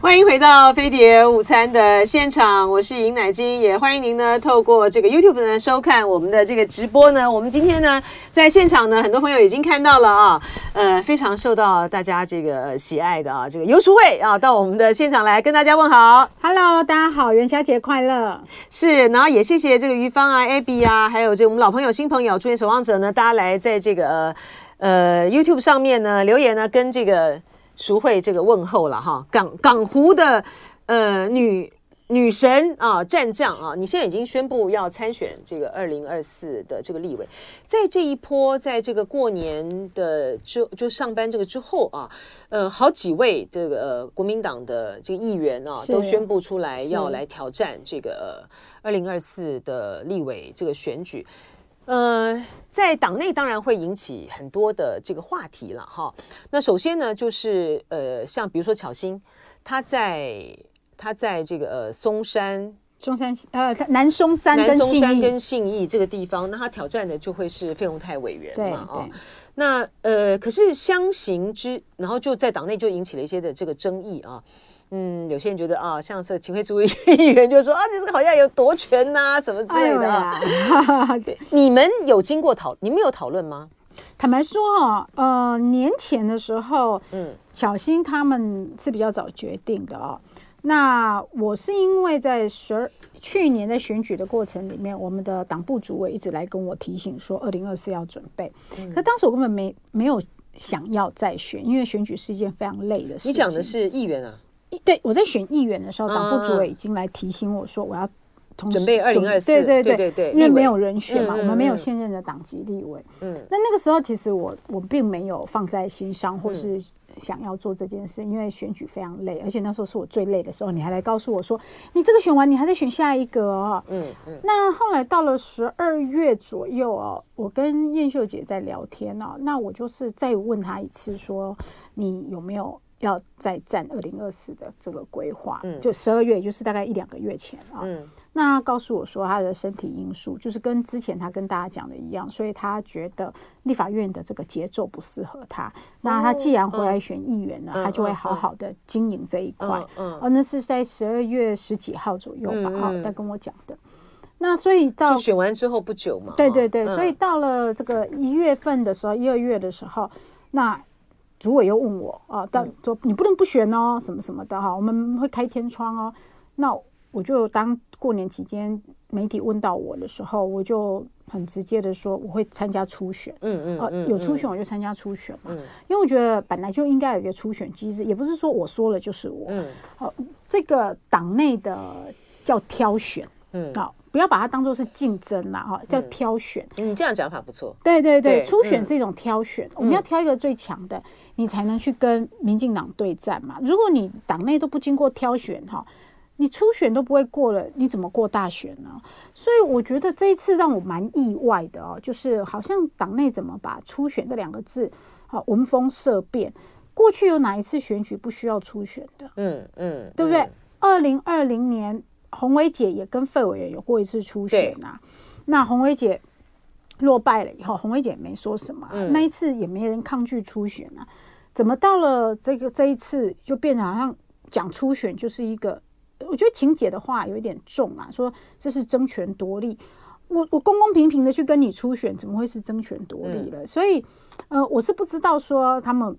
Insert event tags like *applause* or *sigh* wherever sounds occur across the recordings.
欢迎回到飞碟午餐的现场，我是尹乃菁，也欢迎您呢透过这个 YouTube 呢收看我们的这个直播呢。我们今天呢在现场呢，很多朋友已经看到了啊，呃，非常受到大家这个喜爱的啊，这个游淑慧啊，到我们的现场来跟大家问好。Hello，大家好，元宵节快乐！是，然后也谢谢这个于芳啊、Abby 啊，还有这个我们老朋友、新朋友、祝愿守望者呢，大家来在这个呃，呃 YouTube 上面呢留言呢，跟这个。淑慧这个问候了哈，港港湖的呃女女神啊战将啊，你现在已经宣布要参选这个二零二四的这个立委，在这一波，在这个过年的之就上班这个之后啊，呃，好几位这个、呃、国民党的这个议员啊，都宣布出来要来挑战这个二零二四的立委这个选举。呃，在党内当然会引起很多的这个话题了哈。那首先呢，就是呃，像比如说巧芯，他在他在这个呃松山、松山呃南松山、南松山跟信义这个地方，那他挑战的就会是费鸿泰委员嘛啊。那呃，可是相形之，然后就在党内就引起了一些的这个争议啊。嗯，有些人觉得啊，像是秦慧珠议员就说啊，你这个好像有夺权呐、啊，什么之类的啊。哎、*laughs* 对，你们有经过讨，你们有讨论吗？坦白说哈，呃，年前的时候，嗯，巧心他们是比较早决定的啊。那我是因为在十二去年在选举的过程里面，我们的党部主委一直来跟我提醒说，二零二四要准备。嗯、可当时我根本没没有想要再选，因为选举是一件非常累的事情。你讲的是议员啊？对，我在选议员的时候，党部主委已经来提醒我说，我要同时准备二零二四。对对对对对，因为没有人选嘛，我们没有现任的党籍立委。嗯，那那个时候其实我我并没有放在心上，或是想要做这件事，因为选举非常累，而且那时候是我最累的时候。你还来告诉我说，你这个选完，你还在选下一个哦。嗯嗯。那后来到了十二月左右哦，我跟燕秀姐在聊天哦，那我就是再问她一次，说你有没有？要再战二零二四的这个规划，嗯，就十二月，也就是大概一两个月前啊，嗯，那他告诉我说他的身体因素，就是跟之前他跟大家讲的一样，所以他觉得立法院的这个节奏不适合他。哦、那他既然回来选议员了，嗯、他就会好好的经营这一块。嗯，哦，那是在十二月十几号左右吧，啊、嗯，他跟我讲的。那所以到选完之后不久嘛，对对对，嗯、所以到了这个一月份的时候，一二月的时候，那。主委又问我啊，但说你不能不选哦，什么什么的哈，我们会开天窗哦。那我就当过年期间媒体问到我的时候，我就很直接的说我会参加初选，嗯嗯，有初选我就参加初选嘛，因为我觉得本来就应该有一个初选机制，也不是说我说了就是我，嗯，好，这个党内的叫挑选，嗯，好。不要把它当做是竞争啦，哈，叫挑选。你这样讲法不错。对对对，初选是一种挑选，我们要挑一个最强的，你才能去跟民进党对战嘛。如果你党内都不经过挑选，哈，你初选都不会过了，你怎么过大选呢？所以我觉得这一次让我蛮意外的哦，就是好像党内怎么把初选这两个字，好闻风色变。过去有哪一次选举不需要初选的？嗯嗯，对不对？二零二零年。鸿薇姐也跟费委员有过一次初选呐、啊，那红薇姐落败了以后，红薇姐也没说什么、啊，嗯、那一次也没人抗拒初选啊，怎么到了这个这一次就变成好像讲初选就是一个，我觉得晴姐的话有一点重啊，说这是争权夺利，我我公公平平的去跟你初选，怎么会是争权夺利了？嗯、所以，呃，我是不知道说他们。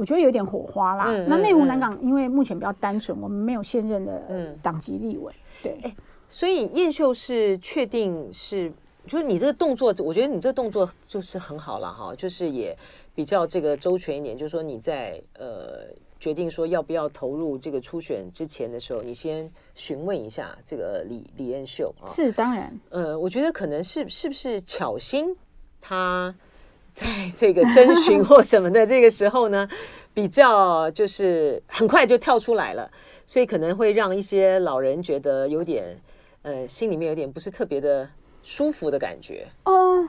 我觉得有点火花啦。嗯、那内湖南港因为目前比较单纯，嗯、我们没有现任的党籍立委。嗯、对、欸，所以燕秀是确定是，就是你这个动作，我觉得你这个动作就是很好了哈，就是也比较这个周全一点。就是说你在呃决定说要不要投入这个初选之前的时候，你先询问一下这个李李燕秀啊。是当然，呃，我觉得可能是是不是巧心他。在这个征询或什么的这个时候呢，*laughs* 比较就是很快就跳出来了，所以可能会让一些老人觉得有点呃，心里面有点不是特别的舒服的感觉。哦，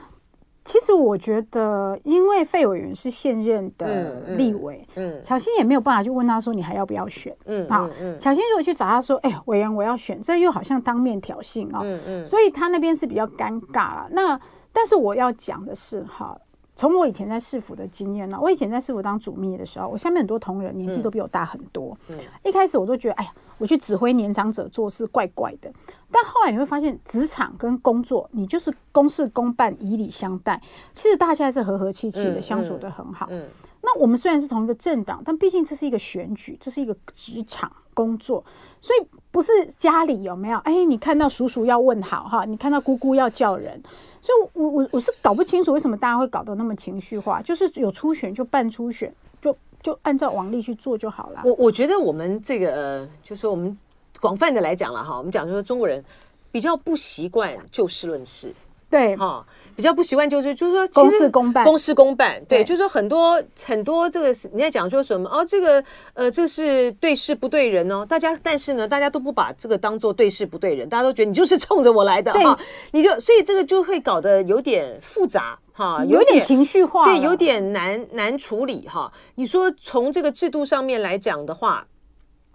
其实我觉得，因为费委员是现任的立委，嗯，小新也没有办法去问他说你还要不要选，嗯，好，嗯，小新如果去找他说，哎，委员我要选，这又好像当面挑衅啊，嗯嗯，所以他那边是比较尴尬了。那但是我要讲的是哈。从我以前在市府的经验呢，我以前在市府当主秘的时候，我下面很多同仁年纪都比我大很多。嗯，一开始我都觉得，哎呀，我去指挥年长者做事怪怪的。但后来你会发现，职场跟工作，你就是公事公办，以礼相待，其实大家还是和和气气的相处的很好。嗯，那我们虽然是同一个政党，但毕竟这是一个选举，这是一个职场工作，所以不是家里有没有？哎，你看到叔叔要问好哈，你看到姑姑要叫人。所以我，我我是搞不清楚为什么大家会搞得那么情绪化，就是有初选就办初选，就就按照往例去做就好了。我我觉得我们这个，就是我们广泛的来讲了哈，我们讲说中国人比较不习惯就事论事。对，哈、哦，比较不习惯就是就是说公事公办，公事公办，对，对就是说很多很多这个你在讲说什么哦，这个呃，这是对事不对人哦，大家但是呢，大家都不把这个当做对事不对人，大家都觉得你就是冲着我来的哈、哦，你就所以这个就会搞得有点复杂哈、哦，有点情绪化，对，有点难难处理哈、哦。你说从这个制度上面来讲的话。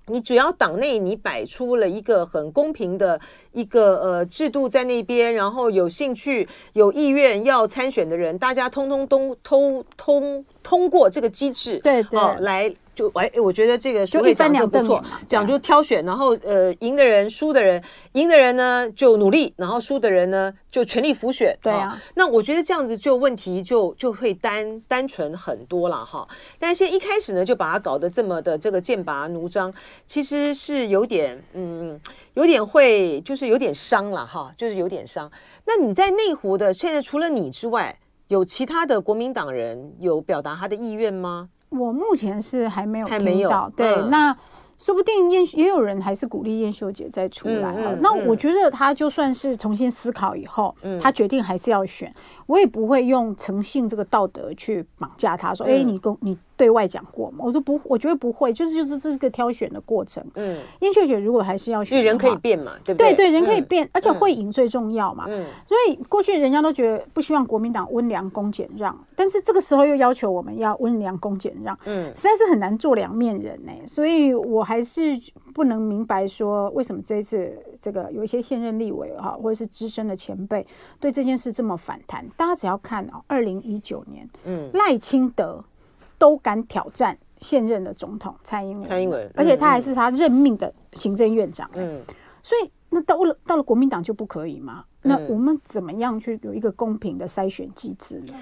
你只要党内你摆出了一个很公平的一个呃制度在那边，然后有兴趣、有意愿要参选的人，大家通通都通通通过这个机制，对对，哦、来。就哎，我觉得这个书会讲就不错，讲就挑选，然后呃，赢的人、输的人，赢的人呢就努力，然后输的人呢就全力辅选。对啊，那我觉得这样子就问题就就会单单纯很多了哈。但是现在一开始呢，就把它搞得这么的这个剑拔弩张，其实是有点嗯，有点会就是有点伤了哈，就是有点伤。那你在内湖的现在除了你之外，有其他的国民党人有表达他的意愿吗？我目前是还没有听到，对，嗯、那说不定燕也有人还是鼓励燕秀姐再出来啊。嗯嗯、那我觉得他就算是重新思考以后，嗯、他决定还是要选，我也不会用诚信这个道德去绑架他，说，哎、嗯，你公你。对外讲过吗？我都不，我觉得不会，就是就是这是个挑选的过程。嗯，燕秀姐如果还是要选，因为人可以变嘛，对不对？对对，人可以变，嗯、而且会赢最重要嘛。嗯，所以过去人家都觉得不希望国民党温良恭俭让，但是这个时候又要求我们要温良恭俭让，嗯，实在是很难做两面人呢。所以我还是不能明白说为什么这一次这个有一些现任立委哈，或者是资深的前辈对这件事这么反弹。大家只要看哦，二零一九年，嗯，赖清德。都敢挑战现任的总统蔡英文，蔡英文，而且他还是他任命的行政院长。嗯，所以那到了到了国民党就不可以吗？嗯、那我们怎么样去有一个公平的筛选机制呢？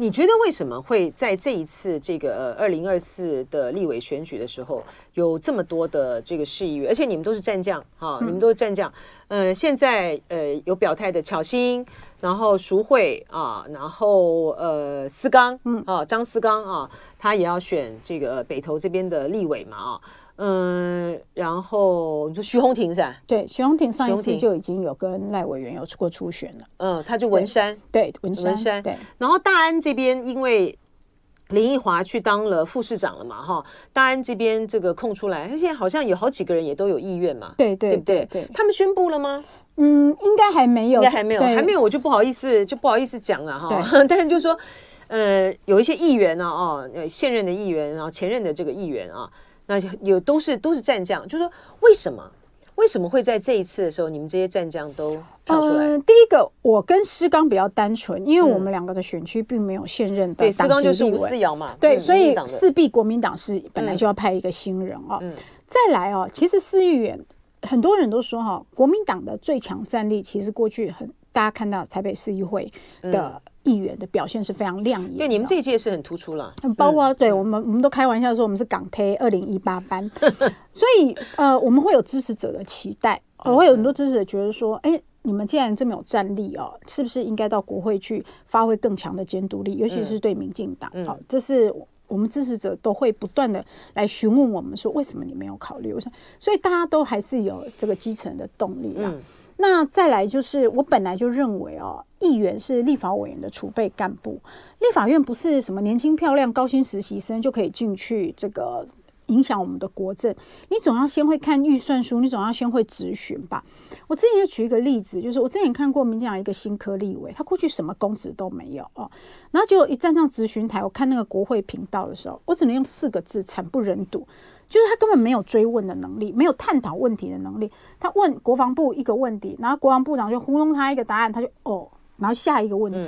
你觉得为什么会在这一次这个二零二四的立委选举的时候有这么多的这个市议员，而且你们都是战将哈，嗯、你们都是战将。呃，现在呃有表态的巧心。然后淑慧啊，然后呃思刚，嗯啊张思刚啊，他也要选这个北投这边的立委嘛啊，嗯，然后你说徐宏庭是吧？对，徐宏庭上一次就已经有跟赖委员有过初选了，嗯，他就文山，对，对文山，文山对。然后大安这边因为林奕华去当了副市长了嘛哈，大安这边这个空出来，他现在好像有好几个人也都有意愿嘛，对对对不对？对，他们宣布了吗？嗯，应该还没有，应该还没有，还没有，我就不好意思，就不好意思讲了哈。*laughs* 但是就是说，呃，有一些议员呢，哦，现任的议员，然后前任的这个议员啊，那有都是都是战将，就是说为什么为什么会在这一次的时候，你们这些战将都跳出来？呃，第一个，我跟施刚比较单纯，因为我们两个的选区并没有现任的对，思刚就是吴思瑶嘛，对，所以势必国民党是本来就要派一个新人哦。再来哦，其实市议员。很多人都说哈，国民党的最强战力其实过去很，大家看到台北市议会的议员的表现是非常亮眼。对，你们这一届是很突出了，很包括对我们，我们都开玩笑说我们是港推二零一八班，*laughs* 所以呃，我们会有支持者的期待，我会有很多支持者觉得说，哎，你们既然这么有战力哦，是不是应该到国会去发挥更强的监督力，尤其是对民进党，好，这是。我们支持者都会不断的来询问我们说，为什么你没有考虑？我说，所以大家都还是有这个基层的动力啦。嗯、那再来就是，我本来就认为哦，议员是立法委员的储备干部，立法院不是什么年轻漂亮高薪实习生就可以进去这个。影响我们的国政，你总要先会看预算书，你总要先会质询吧。我之前就举一个例子，就是我之前看过民进党一个新科立委，他过去什么公职都没有哦，然后结果一站上质询台，我看那个国会频道的时候，我只能用四个字：惨不忍睹。就是他根本没有追问的能力，没有探讨问题的能力。他问国防部一个问题，然后国防部长就糊弄他一个答案，他就哦。然后下一个问题。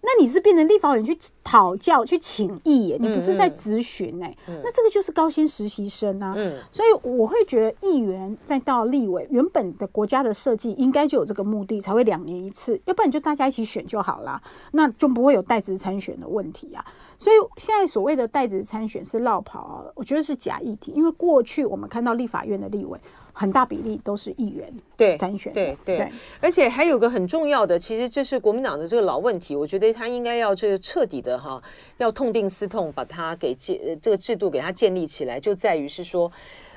那你是变成立法委员去讨教、去请益耶？你不是在咨询哎？嗯嗯、那这个就是高薪实习生啊。嗯、所以我会觉得议员再到立委，原本的国家的设计应该就有这个目的，才会两年一次，要不然就大家一起选就好了，那就不会有代职参选的问题啊。所以现在所谓的代职参选是绕跑啊，我觉得是假议题，因为过去我们看到立法院的立委。很大比例都是议员对参选，对对。对，而且还有个很重要的，其实这是国民党的这个老问题，我觉得他应该要这个彻底的哈，要痛定思痛，把它给建这个制度给它建立起来，就在于是说，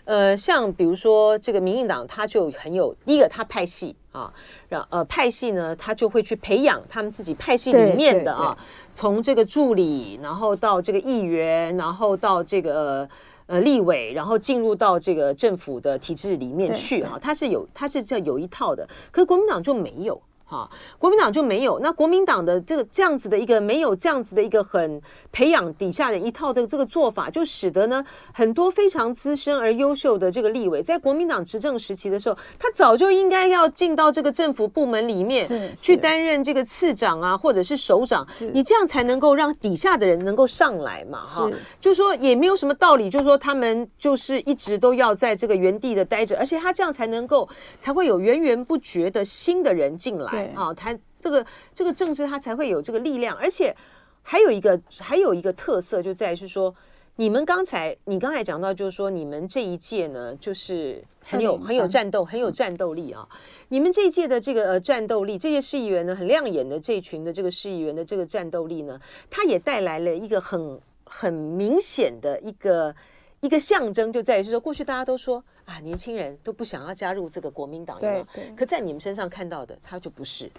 呃，像比如说这个民进党，他就很有第一个，他派系啊，让呃派系呢，他就会去培养他们自己派系里面的啊，从这个助理，然后到这个议员，然后到这个。呃，立委，然后进入到这个政府的体制里面去哈，他是有，他是这有一套的，可是国民党就没有。啊，国民党就没有。那国民党的这个这样子的一个没有这样子的一个很培养底下的一套的这个做法，就使得呢很多非常资深而优秀的这个立委，在国民党执政时期的时候，他早就应该要进到这个政府部门里面去担任这个次长啊，或者是首长，你这样才能够让底下的人能够上来嘛，哈，就是说也没有什么道理，就是说他们就是一直都要在这个原地的待着，而且他这样才能够才会有源源不绝的新的人进来。啊，他这个这个政治，他才会有这个力量，而且还有一个还有一个特色，就在于是说，你们刚才你刚才讲到，就是说你们这一届呢，就是很有很有战斗，很有战斗力啊。你们这一届的这个呃战斗力，这些市议员呢，很亮眼的这一群的这个市议员的这个战斗力呢，它也带来了一个很很明显的一个一个象征，就在于是说，过去大家都说。啊，年轻人都不想要加入这个国民党，对对。可在你们身上看到的，他就不是，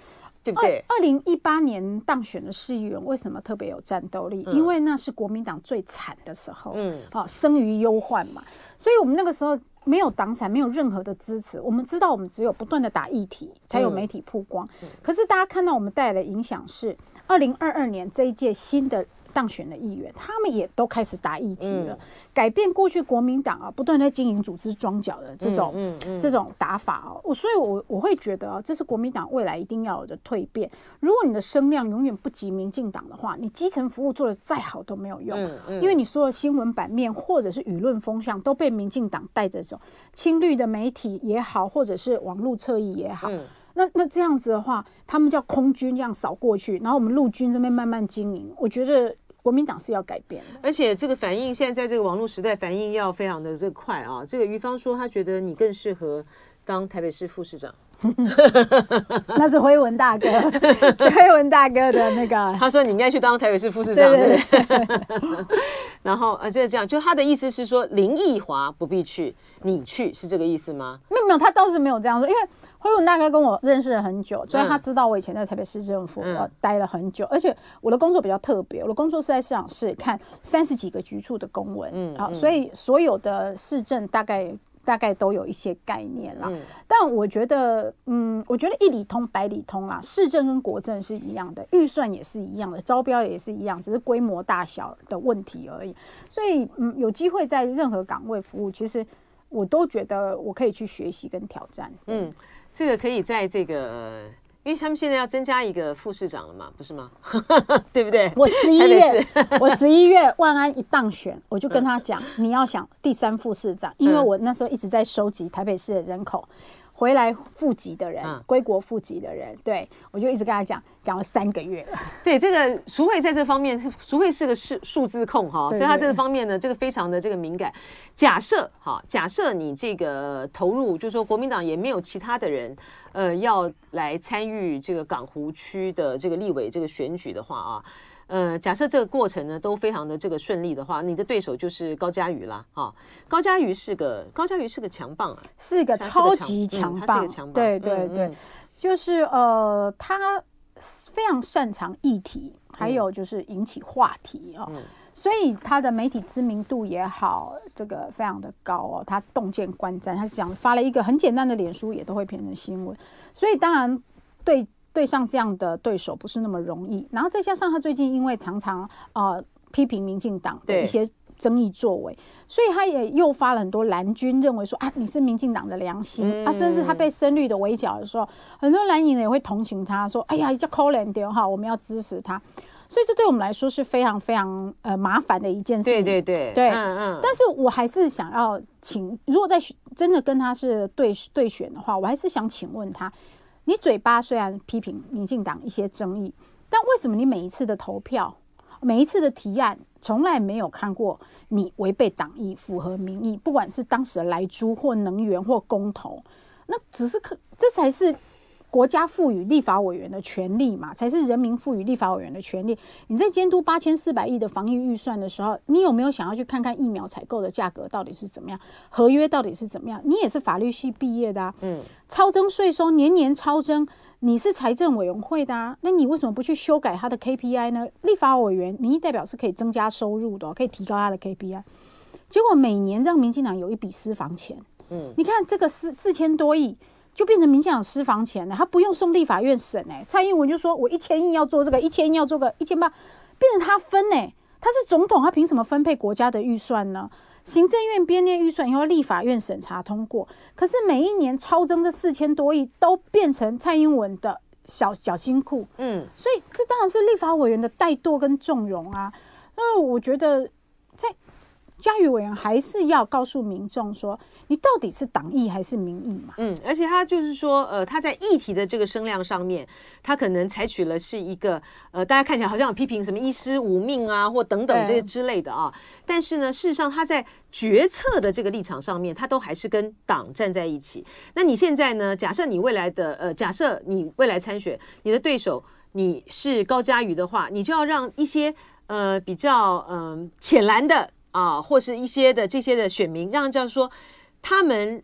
对不对？二零一八年当选的市议员为什么特别有战斗力？因为那是国民党最惨的时候，嗯，啊，生于忧患嘛。所以我们那个时候没有党产，没有任何的支持。我们知道，我们只有不断的打议题，才有媒体曝光。可是大家看到我们带来的影响是，二零二二年这一届新的。当选的议员，他们也都开始打议题了，嗯、改变过去国民党啊不断在经营组织装脚的这种、嗯嗯嗯、这种打法哦、啊，我所以我，我我会觉得啊，这是国民党未来一定要有的蜕变。如果你的声量永远不及民进党的话，你基层服务做的再好都没有用，因为你所有新闻版面或者是舆论风向都被民进党带着走，青绿的媒体也好，或者是网络侧翼也好。嗯那那这样子的话，他们叫空军这样扫过去，然后我们陆军这边慢慢经营。我觉得国民党是要改变的，而且这个反应现在在这个网络时代，反应要非常的这个快啊。这个于芳说，他觉得你更适合当台北市副市长。*laughs* 那是辉文大哥，*laughs* 辉文大哥的那个，他说你应该去当台北市副市长。对。*laughs* 然后啊，就是这样，就他的意思是说林奕华不必去，你去是这个意思吗？没有没有，他倒是没有这样说，因为。辉文大哥跟我认识了很久，所以他知道我以前在台北市政府呃待了很久，而且我的工作比较特别，我的工作是在市长室看三十几个局处的公文，嗯，好，所以所有的市政大概大概都有一些概念啦。但我觉得，嗯，我觉得一里通百里通啦，市政跟国政是一样的，预算也是一样的，招标也是一样，只是规模大小的问题而已。所以，嗯，有机会在任何岗位服务，其实我都觉得我可以去学习跟挑战，嗯。这个可以在这个，因为他们现在要增加一个副市长了嘛，不是吗？*laughs* 对不对？我十一月，我十一月万安一当选，我就跟他讲，*laughs* 你要想第三副市长，因为我那时候一直在收集台北市的人口。回来复籍的人，归国复籍的人，对，我就一直跟他讲，讲了三个月。*laughs* 对，这个淑慧在这方面，淑慧是个数数字控哈，所以他这个方面呢，这个非常的这个敏感。假设哈，假设你这个投入，就是说国民党也没有其他的人，呃，要来参与这个港湖区的这个立委这个选举的话啊。呃，假设这个过程呢都非常的这个顺利的话，你的对手就是高佳瑜啦。哈、哦，高佳瑜是个高佳瑜是个强棒啊，是一个超级强棒，嗯、他是个强棒，对对对，嗯、就是呃，他非常擅长议题，还有就是引起话题哦，嗯、所以他的媒体知名度也好，这个非常的高哦，他洞见观瞻，他讲发了一个很简单的脸书，也都会变成新闻，所以当然对。对上这样的对手不是那么容易，然后再加上他最近因为常常呃批评民进党的一些争议作为，所以他也诱发了很多蓝军认为说啊，你是民进党的良心、嗯、啊，甚至他被深绿的围剿的时候，很多蓝营也会同情他，说哎呀，叫可怜点哈，我们要支持他。所以这对我们来说是非常非常呃麻烦的一件事。对对对，对，嗯嗯。但是我还是想要请，如果在真的跟他是对对选的话，我还是想请问他，你嘴巴虽然批评民进党一些争议，但为什么你每一次的投票？每一次的提案，从来没有看过你违背党意、符合民意，不管是当时的来租或能源或公投，那只是可，这才是国家赋予立法委员的权利嘛，才是人民赋予立法委员的权利。你在监督八千四百亿的防疫预算的时候，你有没有想要去看看疫苗采购的价格到底是怎么样，合约到底是怎么样？你也是法律系毕业的啊，嗯，超征税收，年年超征。你是财政委员会的啊，那你为什么不去修改他的 KPI 呢？立法委员民意代表是可以增加收入的，可以提高他的 KPI。结果每年让民进党有一笔私房钱，嗯，你看这个四四千多亿就变成民进党私房钱了，他不用送立法院审哎、欸。蔡英文就说我一千亿要做这个，一千亿要做个一千八，变成他分哎、欸，他是总统，他凭什么分配国家的预算呢？行政院编列预算以后，立法院审查通过。可是每一年超增这四千多亿，都变成蔡英文的小小金库。嗯，所以这当然是立法委员的怠惰跟纵容啊。那我觉得在。嘉瑜委员还是要告诉民众说，你到底是党意还是民意嘛？嗯，而且他就是说，呃，他在议题的这个声量上面，他可能采取了是一个，呃，大家看起来好像有批评什么一尸五命啊，或等等这些之类的啊。但是呢，事实上他在决策的这个立场上面，他都还是跟党站在一起。那你现在呢？假设你未来的，呃，假设你未来参选，你的对手你是高嘉瑜的话，你就要让一些，呃，比较，嗯、呃，浅蓝的。啊，或是一些的这些的选民，让这样说，他们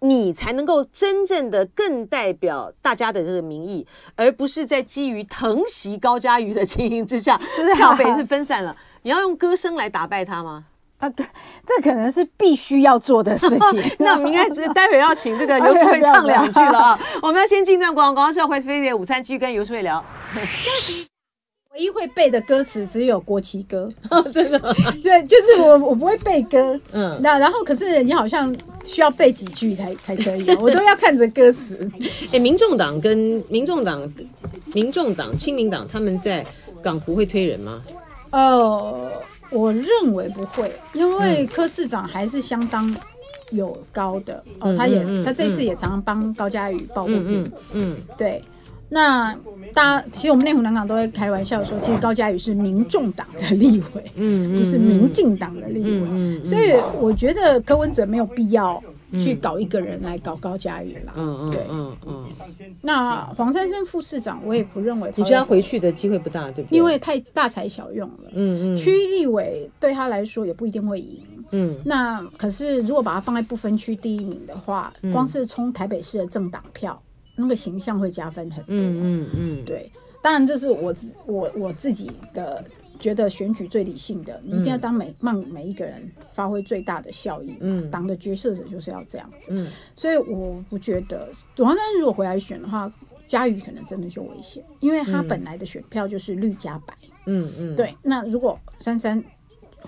你才能够真正的更代表大家的这个民意，而不是在基于疼惜高嘉瑜的情形之下，票被是分散了。你要用歌声来打败他吗？啊，对，这可能是必须要做的事情。*laughs* 那我们应该 *laughs* 待会要请这个游淑慧 *laughs* 唱两句了啊。我们要先进段广告，广告是要回飞碟午餐继续跟游淑慧聊。休息。唯一会背的歌词只有国旗歌，*laughs* 真的？*laughs* 对，就是我我不会背歌，嗯，那然后可是你好像需要背几句才才可以，*laughs* 我都要看着歌词。哎，民众党跟民众党、民众党、亲民党他们在港湖会推人吗？呃，我认为不会，因为柯市长还是相当有高的。哦，他也他这次也常常帮高嘉瑜抱不平，嗯，对。那大家其实我们内湖南港都会开玩笑说，其实高嘉宇是民众党的立委，嗯，不是民进党的立委，嗯嗯嗯、所以我觉得柯文哲没有必要去搞一个人来搞高嘉宇啦，嗯对嗯嗯。那黄珊珊副市长，我也不认为他，你觉得他回去的机会不大，对不对？因为太大材小用了，嗯嗯。区立委对他来说也不一定会赢，嗯。那可是如果把他放在不分区第一名的话，光是冲台北市的政党票。那个形象会加分很多，嗯嗯嗯，对，当然这是我自我我自己的觉得选举最理性的，你一定要当每让每一个人发挥最大的效益，嗯，党的决策者就是要这样子，嗯，所以我不觉得王珊珊如果回来选的话，嘉瑜可能真的就危险，因为他本来的选票就是绿加白，嗯嗯，对，那如果珊珊。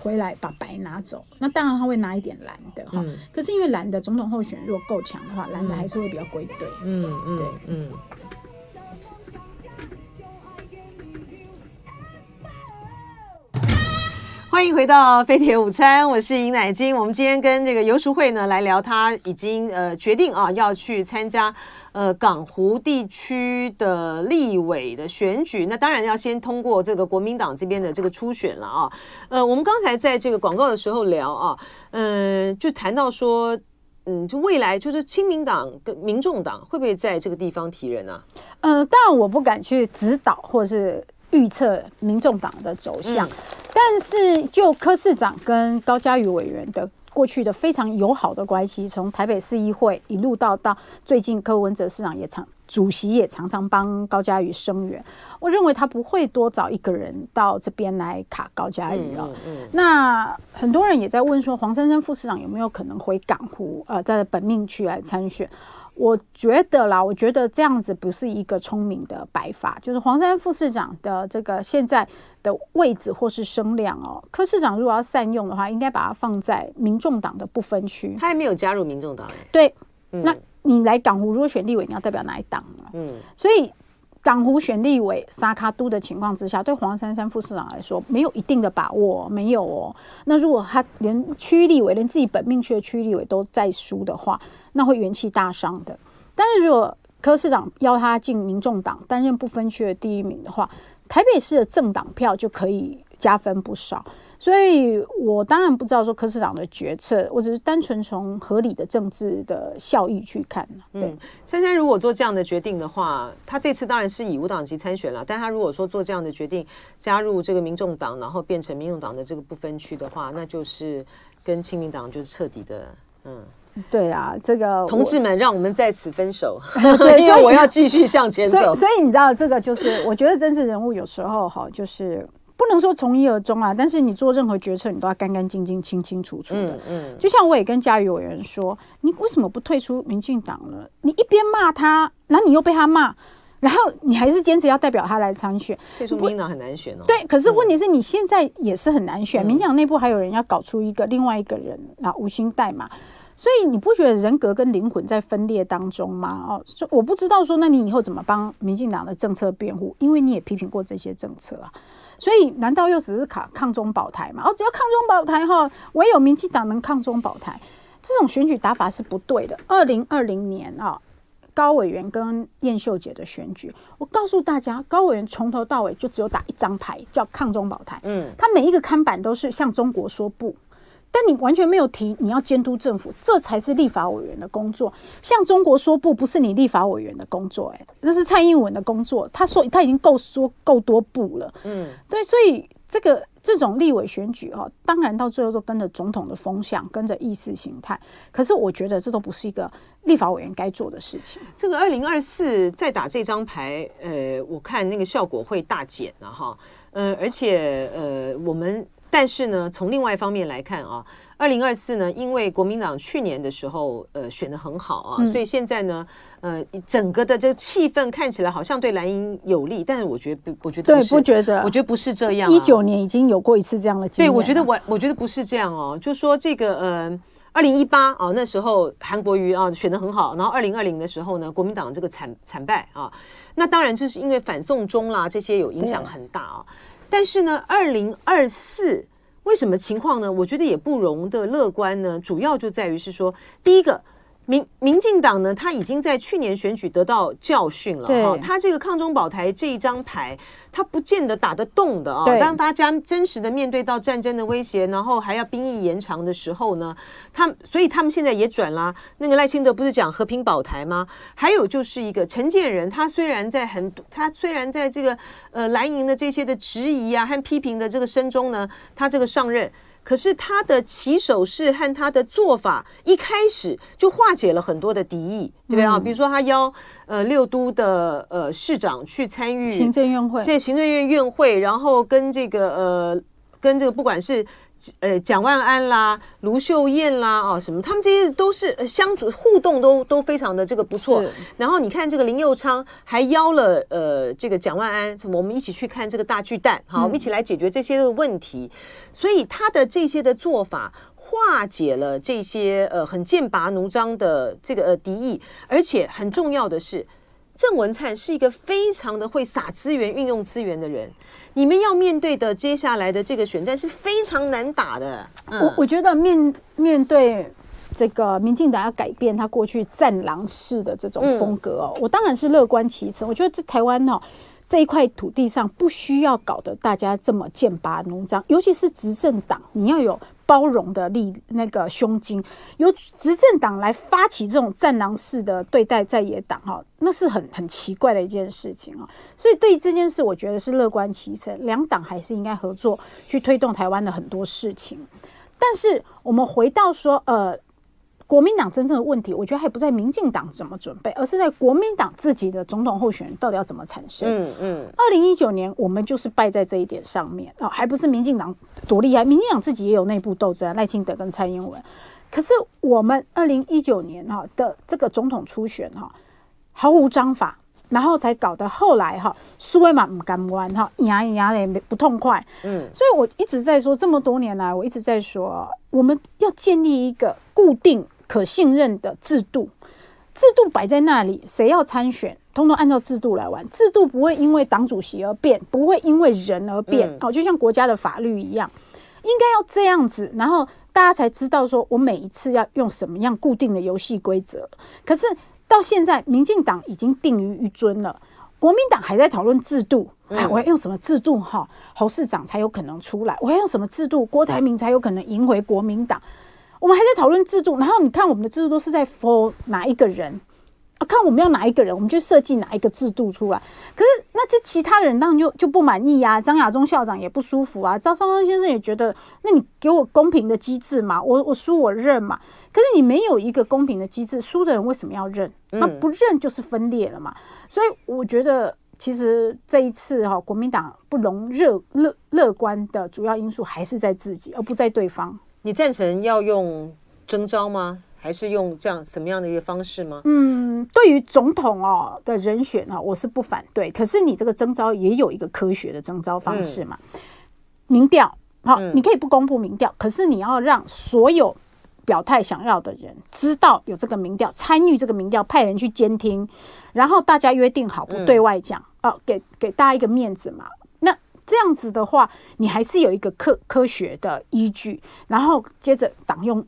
回来把白拿走，那当然他会拿一点蓝的哈。嗯、可是因为蓝的总统候选如果够强的话，蓝的还是会比较归队。嗯嗯，对嗯。欢迎回到飞碟午餐，我是尹乃金。我们今天跟这个游淑慧呢来聊，她已经呃决定啊要去参加。呃，港湖地区的立委的选举，那当然要先通过这个国民党这边的这个初选了啊。呃，我们刚才在这个广告的时候聊啊，嗯、呃，就谈到说，嗯，就未来就是亲民党跟民众党会不会在这个地方提人呢、啊？呃，当然我不敢去指导或是预测民众党的走向，嗯、但是就柯市长跟高嘉瑜委员的。过去的非常友好的关系，从台北市议会一路到到最近柯文哲市长也常主席也常常帮高嘉瑜声援。我认为他不会多找一个人到这边来卡高嘉瑜啊。嗯嗯、那很多人也在问说，黄珊珊副市长有没有可能回港湖呃，在本命区来参选？我觉得啦，我觉得这样子不是一个聪明的摆法。就是黄珊珊副市长的这个现在的位置或是声量哦，柯市长如果要善用的话，应该把它放在民众党的不分区。他还没有加入民众党。对，嗯、那你来港湖如果选立委，你要代表哪一党呢？嗯，所以港湖选立委沙卡都的情况之下，对黄珊珊副市长来说没有一定的把握，没有哦。那如果他连区立委，连自己本命区的区立委都在输的话，那会元气大伤的。但是如果柯市长邀他进民众党担任不分区的第一名的话，台北市的政党票就可以加分不少。所以我当然不知道说柯市长的决策，我只是单纯从合理的政治的效益去看。对，嗯、珊珊如果做这样的决定的话，他这次当然是以无党籍参选了。但他如果说做这样的决定，加入这个民众党，然后变成民众党的这个不分区的话，那就是跟亲民党就是彻底的嗯。对啊，这个同志们，让我们在此分手。*laughs* *laughs* 对，因为我要继续向前走。所以，所以你知道，这个就是我觉得政治人物有时候哈，就是不能说从一而终啊。但是你做任何决策，你都要干干净净、清清楚楚的。嗯，嗯，就像我也跟嘉瑜委员说，你为什么不退出民进党了？你一边骂他，然后你又被他骂，然后你还是坚持要代表他来参选。退出民进党很难选哦。对，可是问题是你现在也是很难选。嗯、民进党内部还有人要搞出一个另外一个人啊，吴欣岱嘛。所以你不觉得人格跟灵魂在分裂当中吗？哦，我不知道说，那你以后怎么帮民进党的政策辩护？因为你也批评过这些政策啊。所以难道又只是卡抗中保台吗？哦，只要抗中保台哈，唯有民进党能抗中保台。这种选举打法是不对的。二零二零年啊，高委员跟燕秀姐的选举，我告诉大家，高委员从头到尾就只有打一张牌，叫抗中保台。嗯，他每一个看板都是向中国说不。但你完全没有提你要监督政府，这才是立法委员的工作。像中国说不，不是你立法委员的工作，哎，那是蔡英文的工作。他说他已经够说够多不了，嗯，对，所以这个这种立委选举哦，当然到最后都跟着总统的风向，跟着意识形态。可是我觉得这都不是一个立法委员该做的事情。这个二零二四再打这张牌，呃，我看那个效果会大减了哈，呃，而且呃，我们。但是呢，从另外一方面来看啊，二零二四呢，因为国民党去年的时候呃选的很好啊，嗯、所以现在呢，呃，整个的这个气氛看起来好像对蓝营有利，但是我觉得不，我觉得对，不觉得，我觉得不是这样、啊。一九年已经有过一次这样的经验，对，我觉得我我觉得不是这样哦，就说这个呃，二零一八啊，那时候韩国瑜啊选的很好，然后二零二零的时候呢，国民党这个惨惨败啊，那当然就是因为反送中啦这些有影响很大啊。但是呢，二零二四为什么情况呢？我觉得也不容的乐观呢。主要就在于是说，第一个。民民进党呢，他已经在去年选举得到教训了哈。他这个抗中保台这一张牌，他不见得打得动的啊。当大家真实的面对到战争的威胁，然后还要兵役延长的时候呢，他所以他们现在也转啦。那个赖清德不是讲和平保台吗？还有就是一个陈建仁，他虽然在很他虽然在这个呃蓝营的这些的质疑啊和批评的这个声中呢，他这个上任。可是他的起手式和他的做法一开始就化解了很多的敌意，对不对啊？比如说他邀呃六都的呃市长去参与行政院会，对行政院院会，然后跟这个呃跟这个不管是。呃，蒋万安啦，卢秀燕啦，哦，什么，他们这些都是相处互动都都非常的这个不错。然后你看这个林佑昌还邀了呃这个蒋万安，什么我们一起去看这个大巨蛋，好，我们一起来解决这些的问题。嗯、所以他的这些的做法化解了这些呃很剑拔弩张的这个呃敌意，而且很重要的是。郑文灿是一个非常的会撒资源、运用资源的人。你们要面对的接下来的这个选战是非常难打的。嗯、我我觉得面面对这个民进党要改变他过去战狼式的这种风格哦，嗯、我当然是乐观其成。我觉得这台湾哦这一块土地上不需要搞得大家这么剑拔弩张，尤其是执政党，你要有。包容的力，那个胸襟，由执政党来发起这种战狼式的对待在野党，哈，那是很很奇怪的一件事情啊。所以对于这件事，我觉得是乐观其成，两党还是应该合作去推动台湾的很多事情。但是我们回到说，呃。国民党真正的问题，我觉得还不在民进党怎么准备，而是在国民党自己的总统候选人到底要怎么产生。嗯嗯。二零一九年我们就是败在这一点上面啊，还不是民进党多厉害，民进党自己也有内部斗争，赖清德跟蔡英文。可是我们二零一九年哈的这个总统初选哈，毫无章法，然后才搞得后来哈苏威玛不甘弯哈，牙牙的也不痛快。嗯，所以我一直在说，这么多年来我一直在说，我们要建立一个固定可信任的制度，制度摆在那里，谁要参选，通通按照制度来玩，制度不会因为党主席而变，不会因为人而变。哦、嗯，就像国家的法律一样，应该要这样子，然后。大家才知道，说我每一次要用什么样固定的游戏规则。可是到现在，民进党已经定于一尊了，国民党还在讨论制度。哎，我要用什么制度？哈，侯市长才有可能出来。我要用什么制度？郭台铭才有可能赢回国民党。我们还在讨论制度，然后你看我们的制度都是在 for 哪一个人？啊，看我们要哪一个人，我们就设计哪一个制度出来。可是那这其他人当然就就不满意呀、啊。张亚中校长也不舒服啊，赵少康先生也觉得，那你给我公平的机制嘛，我我输我认嘛。可是你没有一个公平的机制，输的人为什么要认？那不认就是分裂了嘛。嗯、所以我觉得，其实这一次哈，国民党不容乐乐乐观的主要因素还是在自己，而不在对方。你赞成要用征召吗？还是用这样什么样的一个方式吗？嗯，对于总统哦的人选啊，我是不反对。可是你这个征召也有一个科学的征召方式嘛？嗯、民调好，嗯、你可以不公布民调，可是你要让所有表态想要的人知道有这个民调，参与这个民调，派人去监听，然后大家约定好不对外讲，嗯、哦，给给大家一个面子嘛。那这样子的话，你还是有一个科科学的依据，然后接着党用。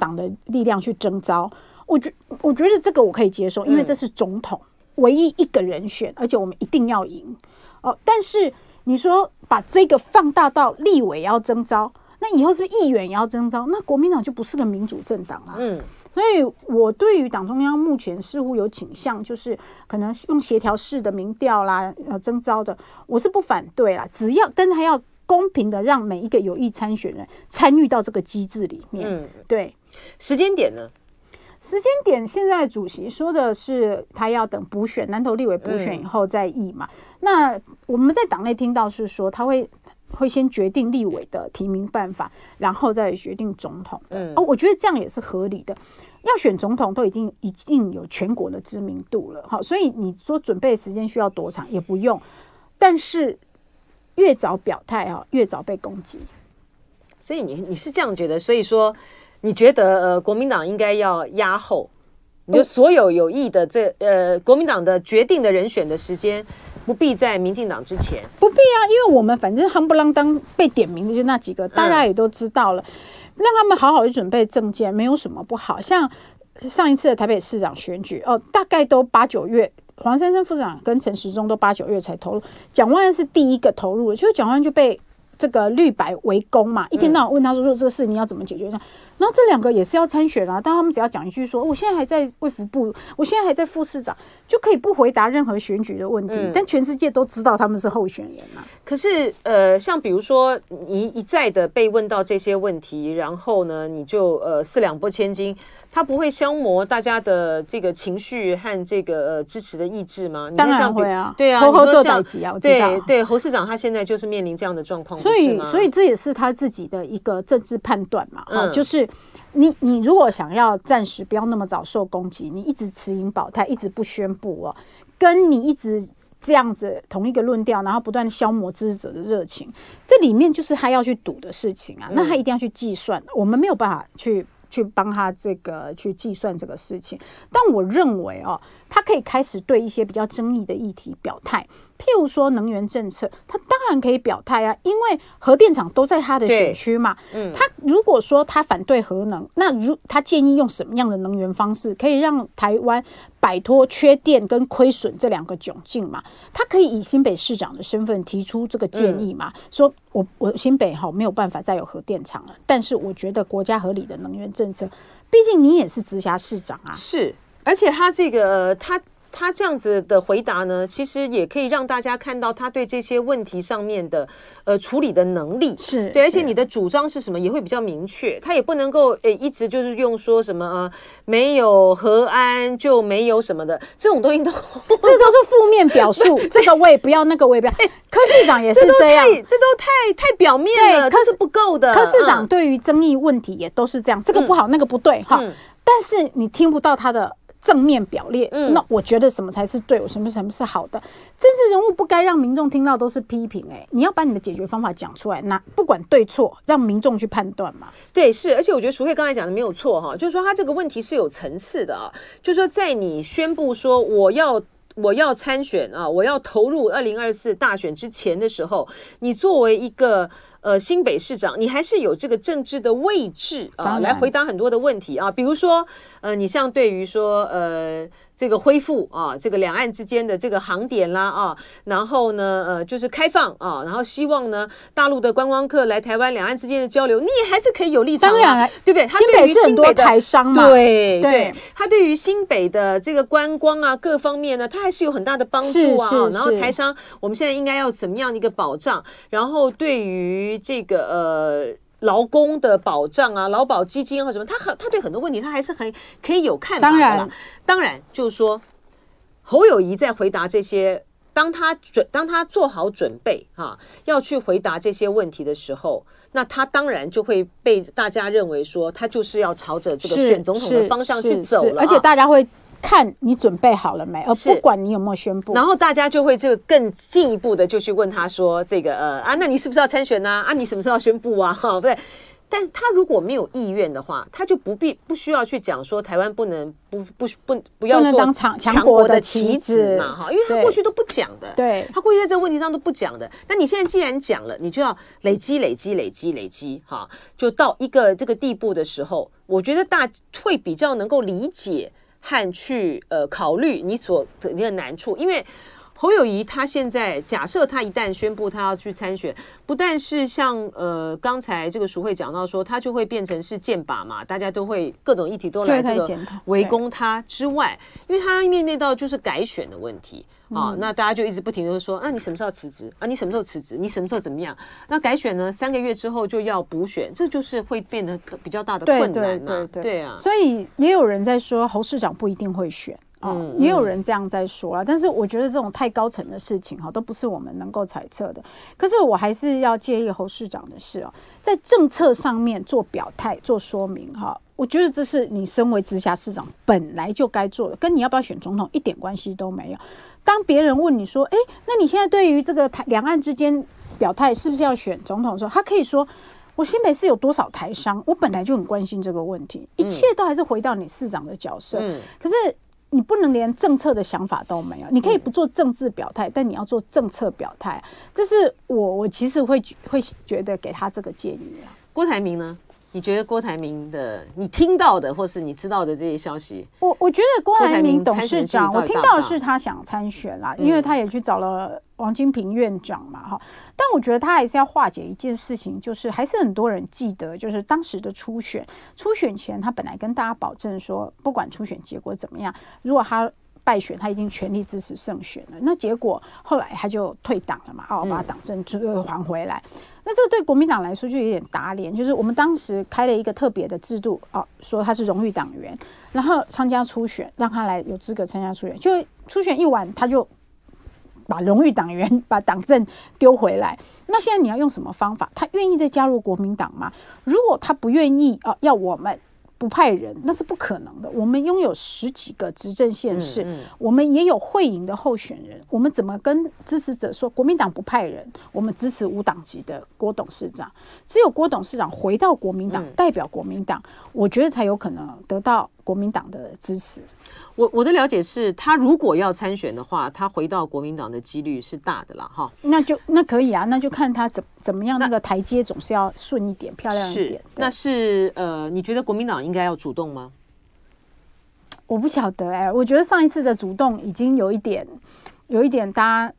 党的力量去征召，我觉我觉得这个我可以接受，因为这是总统唯一一个人选，而且我们一定要赢哦。但是你说把这个放大到立委要征召，那以后是议员也要征召？那国民党就不是个民主政党了。嗯，所以我对于党中央目前似乎有倾向，就是可能用协调式的民调啦，呃，征招的，我是不反对啦，只要但是还要。公平的让每一个有意参选人参与到这个机制里面。嗯，对。时间点呢？时间点现在主席说的是他要等补选南投立委补选以后再议嘛。嗯、那我们在党内听到是说他会会先决定立委的提名办法，然后再决定总统。嗯，哦，我觉得这样也是合理的。要选总统都已经一定有全国的知名度了，好，所以你说准备时间需要多长也不用，但是。越早表态啊，越早被攻击。所以你你是这样觉得？所以说，你觉得呃，国民党应该要压后，你就所有有意的这呃，国民党的决定的人选的时间，不必在民进党之前。不必啊，因为我们反正夯不啷当被点名的就那几个，大家也都知道了，让他们好好的准备证件，没有什么不好。像上一次的台北市长选举哦，大概都八九月。黄珊珊副市长跟陈时中都八九月才投入，蒋万安是第一个投入的，就是蒋万安就被这个绿白围攻嘛，一天到晚问他说说这个事你要怎么解决？然后这两个也是要参选啊，但他们只要讲一句说，我现在还在卫福部，我现在还在副市长，就可以不回答任何选举的问题，嗯、但全世界都知道他们是候选人啊。可是呃，像比如说你一再的被问到这些问题，然后呢，你就呃四两拨千斤。他不会消磨大家的这个情绪和这个呃支持的意志吗？当然会啊，对啊，侯侯做代志啊，对对，侯市长他现在就是面临这样的状况，所以所以这也是他自己的一个政治判断嘛，嗯，就是你你如果想要暂时不要那么早受攻击，你一直持盈保泰，一直不宣布哦，跟你一直这样子同一个论调，然后不断消磨支持者的热情，这里面就是他要去赌的事情啊，那他一定要去计算，我们没有办法去。去帮他这个去计算这个事情，但我认为哦，他可以开始对一些比较争议的议题表态。譬如说能源政策，他当然可以表态啊，因为核电厂都在他的选区嘛。嗯，他如果说他反对核能，那如他建议用什么样的能源方式，可以让台湾摆脱缺电跟亏损这两个窘境嘛？他可以以新北市长的身份提出这个建议嘛？嗯、说我我新北哈没有办法再有核电厂了，但是我觉得国家合理的能源政策，毕竟你也是直辖市长啊。是，而且他这个他。他这样子的回答呢，其实也可以让大家看到他对这些问题上面的呃处理的能力是对，而且你的主张是什么也会比较明确，他也不能够诶一直就是用说什么呃没有和安就没有什么的这种东西都，*laughs* 这都是负面表述，*laughs* 这个我也不要，那个我也不要。柯市长也是这样，这都太太表面了，这是不够的。柯市长对于争议问题也都是这样，这个不好，那个不对哈。但是你听不到他的正面表列，那我觉得什么才是对，我什么什么是好的？政治人物不该让民众听到都是批评，哎，你要把你的解决方法讲出来，那不管对错，让民众去判断嘛。对，是，而且我觉得淑慧刚才讲的没有错哈，就是说他这个问题是有层次的啊，就是说在你宣布说我要。我要参选啊！我要投入二零二四大选之前的时候，你作为一个呃新北市长，你还是有这个政治的位置啊，来回答很多的问题啊，比如说呃，你像对于说呃。这个恢复啊，这个两岸之间的这个航点啦啊，然后呢，呃，就是开放啊，然后希望呢，大陆的观光客来台湾，两岸之间的交流，你也还是可以有立场，当然，对不对？他对于新北的台商嘛，对对，他对于新北的这个观光啊各方面呢，他还是有很大的帮助啊。然后台商，我们现在应该要怎么样的一个保障？然后对于这个呃。劳工的保障啊，劳保基金啊什么，他很他对很多问题他还是很可以有看法的。当然，当然就是说，侯友谊在回答这些，当他准当他做好准备哈，要去回答这些问题的时候，那他当然就会被大家认为说，他就是要朝着这个选总统的方向去走了，而且大家会。看你准备好了没，而不管你有没有宣布，然后大家就会就更进一步的就去问他说：“这个呃啊，那你是不是要参选呢？啊，你什么时候要宣布啊？哈，*laughs* 对。但他如果没有意愿的话，他就不必不需要去讲说台湾不能不不不不要做当强强国的棋子嘛，哈，因为他过去都不讲的，对，他过去在这个问题上都不讲的。那你现在既然讲了，你就要累积累积累积累积，哈，就到一个这个地步的时候，我觉得大会比较能够理解。和去呃考虑你所的那个难处，因为侯友谊他现在假设他一旦宣布他要去参选，不但是像呃刚才这个淑慧讲到说，他就会变成是剑靶嘛，大家都会各种议题都来这个围攻他之外，因为他面对到就是改选的问题。啊、哦，那大家就一直不停的说，那你什么时候辞职啊？你什么时候辞职？你什么时候怎么样？那改选呢？三个月之后就要补选，这就是会变得比较大的困难嘛。对对对对，对啊，所以也有人在说侯市长不一定会选啊，哦嗯、也有人这样在说啊。但是我觉得这种太高层的事情哈，都不是我们能够猜测的。可是我还是要建议侯市长的事哦，在政策上面做表态、做说明哈。我觉得这是你身为直辖市长本来就该做的，跟你要不要选总统一点关系都没有。当别人问你说：“哎，那你现在对于这个台两岸之间表态是不是要选总统的时候，他可以说：我新北市有多少台商，我本来就很关心这个问题，一切都还是回到你市长的角色。嗯、可是你不能连政策的想法都没有，你可以不做政治表态，但你要做政策表态。这是我我其实会会觉得给他这个建议啊。郭台铭呢？”你觉得郭台铭的，你听到的或是你知道的这些消息，我我觉得郭台铭董事长，我听到的是他想参选啦，因为他也去找了王金平院长嘛，哈。但我觉得他还是要化解一件事情，就是还是很多人记得，就是当时的初选，初选前他本来跟大家保证说，不管初选结果怎么样，如果他败选，他已经全力支持胜选了。那结果后来他就退党了嘛，哦，把党证就还回来。那这个对国民党来说就有点打脸，就是我们当时开了一个特别的制度啊，说他是荣誉党员，然后参加初选，让他来有资格参加初选，就初选一完，他就把荣誉党员把党证丢回来。那现在你要用什么方法？他愿意再加入国民党吗？如果他不愿意啊，要我们。不派人那是不可能的。我们拥有十几个执政县市，嗯嗯、我们也有会赢的候选人。我们怎么跟支持者说国民党不派人？我们支持无党籍的郭董事长。只有郭董事长回到国民党，嗯、代表国民党，我觉得才有可能得到国民党的支持。我我的了解是，他如果要参选的话，他回到国民党的几率是大的啦哈。那就那可以啊，那就看他怎怎么样，那个台阶总是要顺一点，漂亮一点。是，那是呃，你觉得国民党应该要主动吗？我不晓得哎、欸，我觉得上一次的主动已经有一点，有一点大家。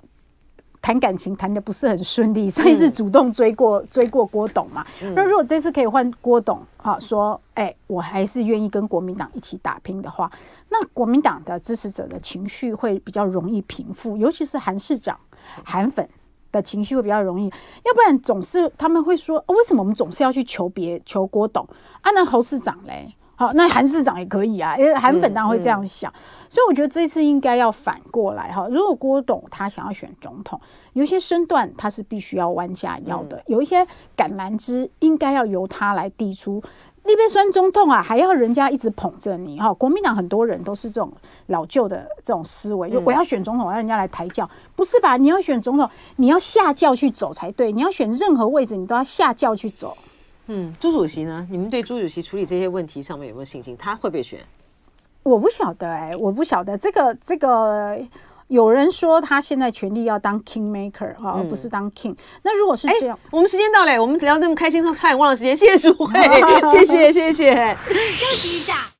谈感情谈的不是很顺利，上一次主动追过、嗯、追过郭董嘛。那、嗯、如果这次可以换郭董，哈，说，哎、欸，我还是愿意跟国民党一起打拼的话，那国民党的支持者的情绪会比较容易平复，尤其是韩市长、韩粉的情绪会比较容易。要不然总是他们会说，哦、为什么我们总是要去求别求郭董？啊，那侯市长嘞？好，那韩市长也可以啊，因为韩粉当然会这样想，嗯嗯、所以我觉得这次应该要反过来哈。如果郭董他想要选总统，有一些身段他是必须要弯下腰的，嗯、有一些橄榄枝应该要由他来递出。那边酸中痛啊，还要人家一直捧着你哈。国民党很多人都是这种老旧的这种思维，就我要选总统，我要人家来抬轿，不是吧？你要选总统，你要下轿去走才对。你要选任何位置，你都要下轿去走。嗯，朱主席呢？你们对朱主席处理这些问题上面有没有信心？他会不会选？我不晓得哎、欸，我不晓得这个这个。有人说他现在权力要当 king maker 哈、嗯，而不是当 king。那如果是这样，我们时间到了，我们聊那么开心，差点忘了时间。谢谢淑慧，*laughs* 谢谢谢谢。休息一下。